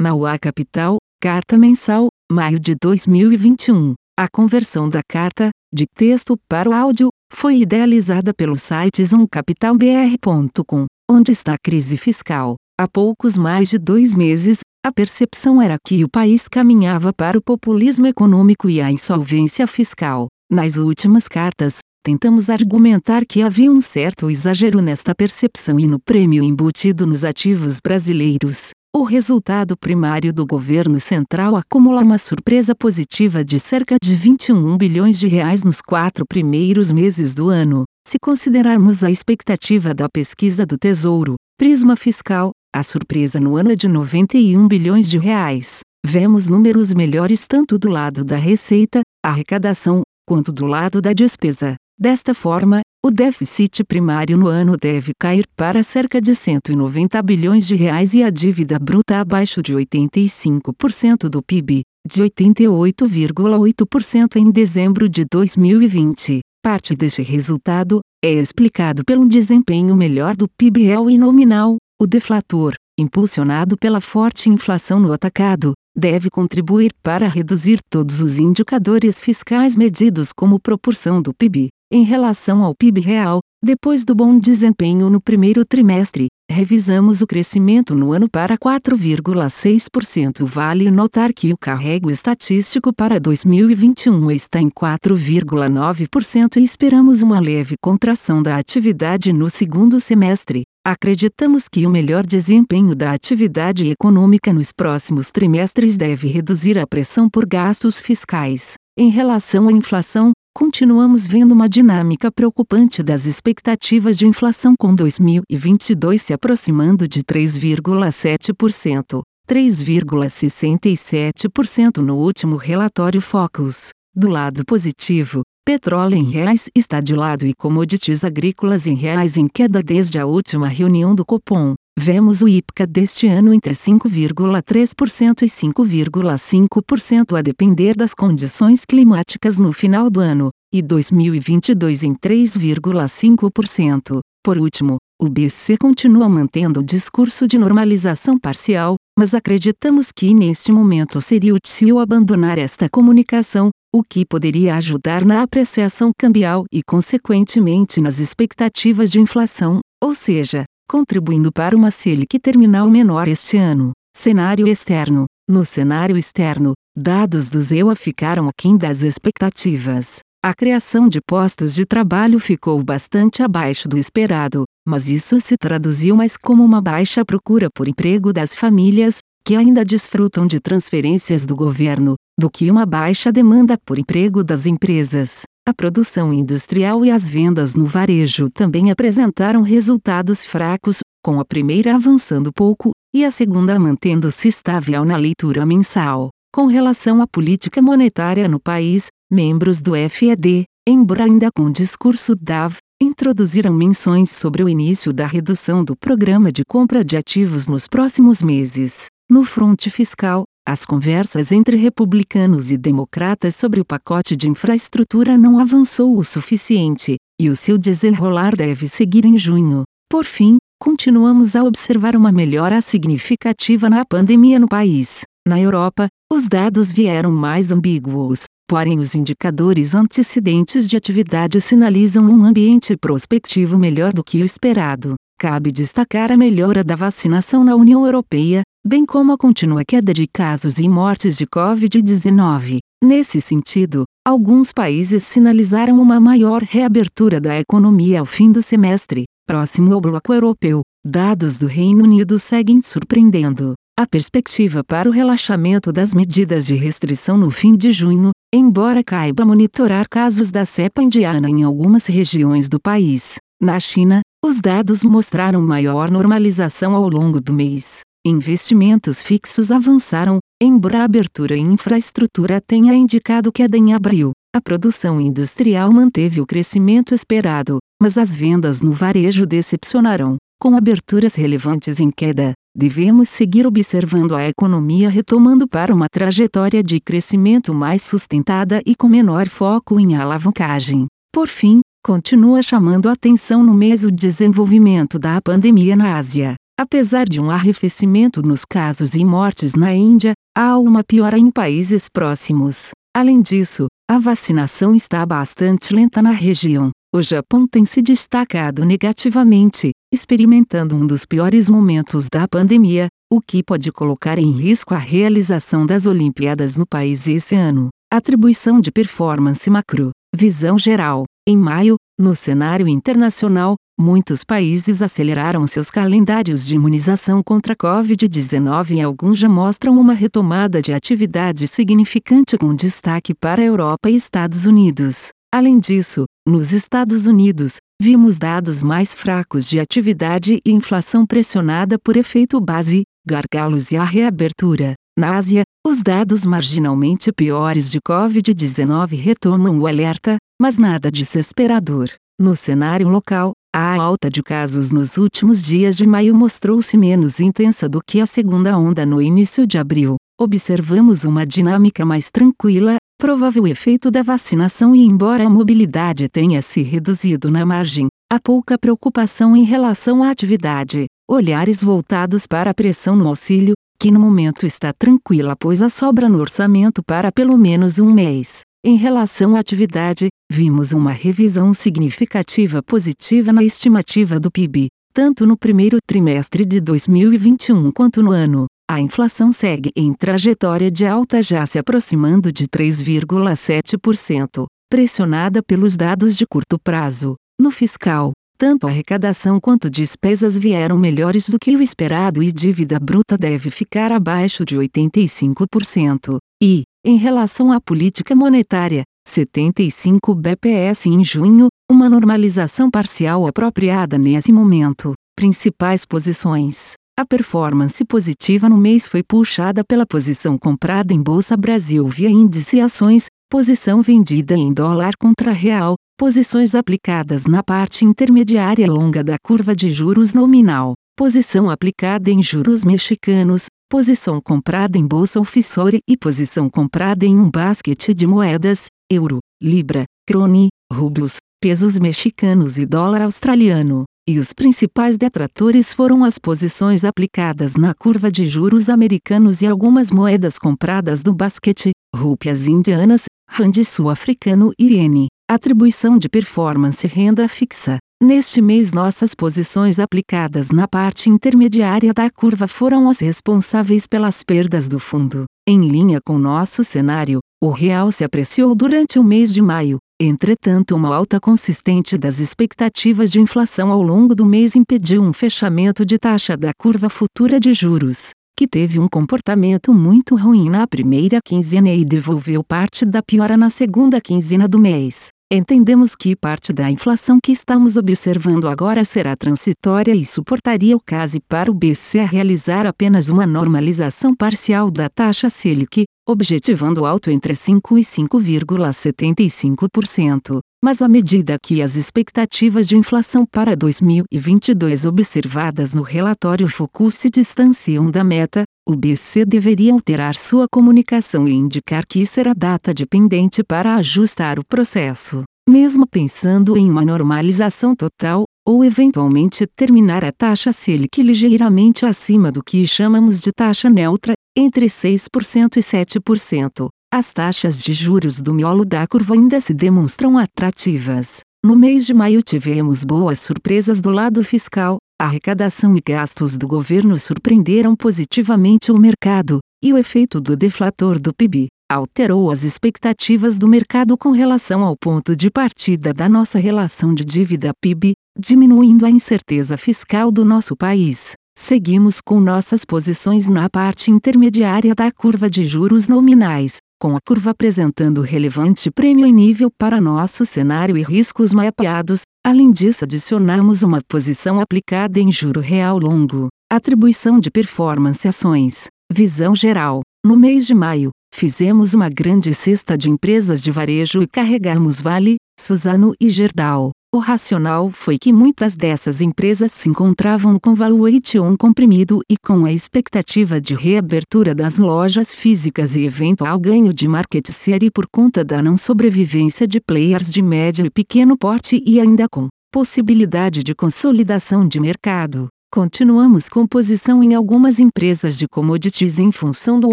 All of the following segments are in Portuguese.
Mauá Capital, carta mensal, maio de 2021. A conversão da carta, de texto para o áudio, foi idealizada pelo site zoomcapitalbr.com, onde está a crise fiscal. Há poucos mais de dois meses, a percepção era que o país caminhava para o populismo econômico e a insolvência fiscal. Nas últimas cartas, tentamos argumentar que havia um certo exagero nesta percepção e no prêmio embutido nos ativos brasileiros. O resultado primário do governo central acumula uma surpresa positiva de cerca de 21 bilhões de reais nos quatro primeiros meses do ano. Se considerarmos a expectativa da pesquisa do Tesouro, Prisma Fiscal, a surpresa no ano é de 91 bilhões de reais. Vemos números melhores tanto do lado da receita, arrecadação, quanto do lado da despesa. Desta forma, o déficit primário no ano deve cair para cerca de 190 bilhões de reais e a dívida bruta abaixo de 85% do PIB, de 88,8% em dezembro de 2020. Parte deste resultado é explicado pelo desempenho melhor do PIB real e nominal, o deflator, impulsionado pela forte inflação no atacado, deve contribuir para reduzir todos os indicadores fiscais medidos como proporção do PIB, em relação ao PIB real, depois do bom desempenho no primeiro trimestre, revisamos o crescimento no ano para 4,6%. Vale notar que o carrego estatístico para 2021 está em 4,9% e esperamos uma leve contração da atividade no segundo semestre. Acreditamos que o melhor desempenho da atividade econômica nos próximos trimestres deve reduzir a pressão por gastos fiscais. Em relação à inflação, continuamos vendo uma dinâmica preocupante das expectativas de inflação com 2022 se aproximando de 3,7%, 3,67% no último relatório Focus. Do lado positivo, petróleo em reais está de lado e commodities agrícolas em reais em queda desde a última reunião do Copom. Vemos o IPCA deste ano entre 5,3% e 5,5% a depender das condições climáticas no final do ano, e 2022 em 3,5%. Por último, o BC continua mantendo o discurso de normalização parcial, mas acreditamos que neste momento seria útil abandonar esta comunicação, o que poderia ajudar na apreciação cambial e, consequentemente, nas expectativas de inflação, ou seja, contribuindo para uma Selic terminal menor este ano. Cenário externo. No cenário externo, dados do ZEUA ficaram aquém das expectativas. A criação de postos de trabalho ficou bastante abaixo do esperado, mas isso se traduziu mais como uma baixa procura por emprego das famílias, que ainda desfrutam de transferências do governo, do que uma baixa demanda por emprego das empresas. A produção industrial e as vendas no varejo também apresentaram resultados fracos, com a primeira avançando pouco, e a segunda mantendo-se estável na leitura mensal. Com relação à política monetária no país, membros do FED, embora ainda com discurso DAV, introduziram menções sobre o início da redução do programa de compra de ativos nos próximos meses. No fronte fiscal, as conversas entre republicanos e democratas sobre o pacote de infraestrutura não avançou o suficiente, e o seu desenrolar deve seguir em junho. Por fim, continuamos a observar uma melhora significativa na pandemia no país. Na Europa, os dados vieram mais ambíguos, porém os indicadores antecedentes de atividade sinalizam um ambiente prospectivo melhor do que o esperado. Cabe destacar a melhora da vacinação na União Europeia, bem como a contínua queda de casos e mortes de Covid-19. Nesse sentido, alguns países sinalizaram uma maior reabertura da economia ao fim do semestre, próximo ao bloco europeu. Dados do Reino Unido seguem surpreendendo. A perspectiva para o relaxamento das medidas de restrição no fim de junho, embora caiba monitorar casos da cepa indiana em algumas regiões do país. Na China, os dados mostraram maior normalização ao longo do mês. Investimentos fixos avançaram, embora a abertura em infraestrutura tenha indicado queda em abril. A produção industrial manteve o crescimento esperado, mas as vendas no varejo decepcionaram, com aberturas relevantes em queda. Devemos seguir observando a economia retomando para uma trajetória de crescimento mais sustentada e com menor foco em alavancagem. Por fim, continua chamando atenção no mês o desenvolvimento da pandemia na Ásia. Apesar de um arrefecimento nos casos e mortes na Índia, há uma piora em países próximos. Além disso, a vacinação está bastante lenta na região. O Japão tem se destacado negativamente, experimentando um dos piores momentos da pandemia, o que pode colocar em risco a realização das Olimpíadas no país esse ano. Atribuição de performance macro. Visão geral. Em maio, no cenário internacional, muitos países aceleraram seus calendários de imunização contra a Covid-19 e alguns já mostram uma retomada de atividade significante com destaque para a Europa e Estados Unidos. Além disso, nos Estados Unidos, vimos dados mais fracos de atividade e inflação pressionada por efeito base, gargalos e a reabertura. Na Ásia, os dados marginalmente piores de Covid-19 retomam o alerta, mas nada desesperador. No cenário local, a alta de casos nos últimos dias de maio mostrou-se menos intensa do que a segunda onda no início de abril. Observamos uma dinâmica mais tranquila, provável efeito da vacinação e embora a mobilidade tenha se reduzido na margem, há pouca preocupação em relação à atividade, olhares voltados para a pressão no auxílio, que no momento está tranquila pois há sobra no orçamento para pelo menos um mês. Em relação à atividade, vimos uma revisão significativa positiva na estimativa do PIB, tanto no primeiro trimestre de 2021 quanto no ano. A inflação segue em trajetória de alta já se aproximando de 3,7%, pressionada pelos dados de curto prazo. No fiscal, tanto arrecadação quanto despesas vieram melhores do que o esperado e dívida bruta deve ficar abaixo de 85%. E, em relação à política monetária, 75 bps em junho, uma normalização parcial apropriada nesse momento. Principais posições. A performance positiva no mês foi puxada pela posição comprada em Bolsa Brasil via índice ações, posição vendida em dólar contra real, posições aplicadas na parte intermediária longa da curva de juros nominal, posição aplicada em juros mexicanos, posição comprada em bolsa offshore e posição comprada em um basquete de moedas, euro, libra, crone, rublos, pesos mexicanos e dólar australiano e os principais detratores foram as posições aplicadas na curva de juros americanos e algumas moedas compradas do basquete, rúpias indianas, rand sul-africano e iene. Atribuição de performance renda fixa. Neste mês nossas posições aplicadas na parte intermediária da curva foram as responsáveis pelas perdas do fundo. Em linha com nosso cenário, o real se apreciou durante o mês de maio, Entretanto, uma alta consistente das expectativas de inflação ao longo do mês impediu um fechamento de taxa da curva futura de juros, que teve um comportamento muito ruim na primeira quinzena e devolveu parte da piora na segunda quinzena do mês. Entendemos que parte da inflação que estamos observando agora será transitória e suportaria o caso para o BCE realizar apenas uma normalização parcial da taxa Selic, objetivando alto entre 5 e 5,75%. Mas à medida que as expectativas de inflação para 2022 observadas no relatório Focus se distanciam da meta, o BC deveria alterar sua comunicação e indicar que será data dependente para ajustar o processo. Mesmo pensando em uma normalização total, ou eventualmente terminar a taxa Selic ligeiramente acima do que chamamos de taxa neutra, entre 6% e 7%, as taxas de juros do miolo da curva ainda se demonstram atrativas. No mês de maio tivemos boas surpresas do lado fiscal, a arrecadação e gastos do governo surpreenderam positivamente o mercado, e o efeito do deflator do PIB alterou as expectativas do mercado com relação ao ponto de partida da nossa relação de dívida PIB, diminuindo a incerteza fiscal do nosso país. Seguimos com nossas posições na parte intermediária da curva de juros nominais, com a curva apresentando relevante prêmio em nível para nosso cenário e riscos mapeados, além disso adicionamos uma posição aplicada em juro real longo, atribuição de performance ações, visão geral. No mês de maio, fizemos uma grande cesta de empresas de varejo e carregamos Vale, Suzano e Gerdau. O racional foi que muitas dessas empresas se encontravam com valuation comprimido e com a expectativa de reabertura das lojas físicas e eventual ganho de market share por conta da não sobrevivência de players de médio e pequeno porte e ainda com possibilidade de consolidação de mercado. Continuamos com posição em algumas empresas de commodities em função do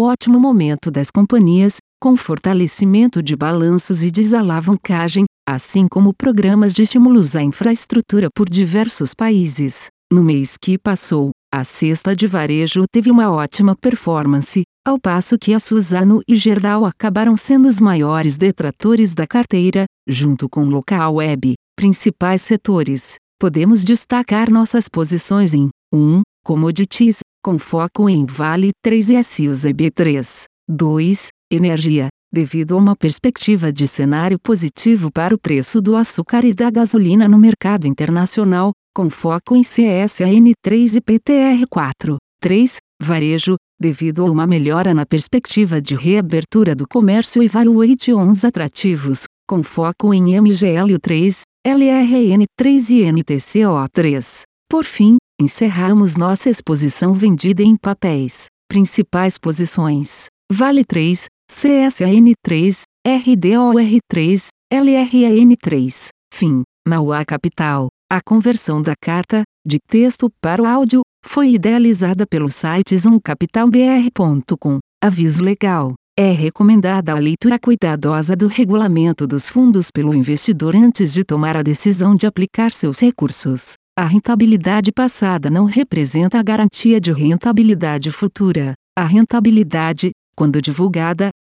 ótimo momento das companhias, com fortalecimento de balanços e desalavancagem, assim como programas de estímulos à infraestrutura por diversos países. No mês que passou, a cesta de varejo teve uma ótima performance, ao passo que a Suzano e Gerdau acabaram sendo os maiores detratores da carteira, junto com local web, principais setores podemos destacar nossas posições em 1. Commodities, com foco em Vale 3 e SUZB3. 2. Energia, devido a uma perspectiva de cenário positivo para o preço do açúcar e da gasolina no mercado internacional, com foco em CSAN3 e PTR4. 3. Varejo, devido a uma melhora na perspectiva de reabertura do comércio e valuations atrativos, com foco em MGL3, LRN3 e NTCO3. Por fim, encerramos nossa exposição vendida em papéis. Principais posições: Vale 3, CSAN3, RDOR3, LRAN3. Fim. Mauá Capital. A conversão da carta, de texto para o áudio, foi idealizada pelo site zoomcapitalbr.com. Aviso legal. É recomendada a leitura cuidadosa do regulamento dos fundos pelo investidor antes de tomar a decisão de aplicar seus recursos. A rentabilidade passada não representa a garantia de rentabilidade futura. A rentabilidade, quando divulgada,